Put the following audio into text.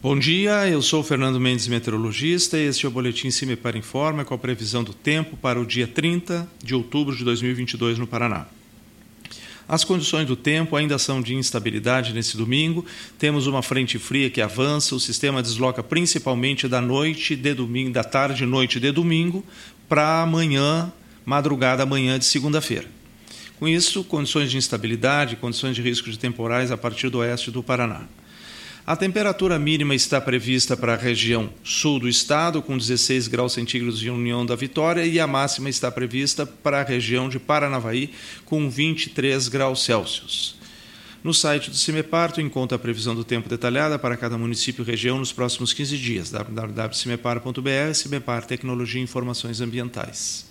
Bom dia, eu sou Fernando Mendes, meteorologista, e este é o Boletim Cimepar Informa com a previsão do tempo para o dia 30 de outubro de 2022 no Paraná. As condições do tempo ainda são de instabilidade nesse domingo. Temos uma frente fria que avança, o sistema desloca principalmente da noite de domingo, da tarde e noite de domingo para amanhã, madrugada amanhã de segunda-feira. Com isso, condições de instabilidade, condições de risco de temporais a partir do oeste do Paraná. A temperatura mínima está prevista para a região sul do estado, com 16 graus centígrados em União da Vitória, e a máxima está prevista para a região de Paranavaí, com 23 graus Celsius. No site do CIMEPAR, tu encontra a previsão do tempo detalhada para cada município e região nos próximos 15 dias. www.cimepar.br, CIMEPAR Tecnologia e Informações Ambientais.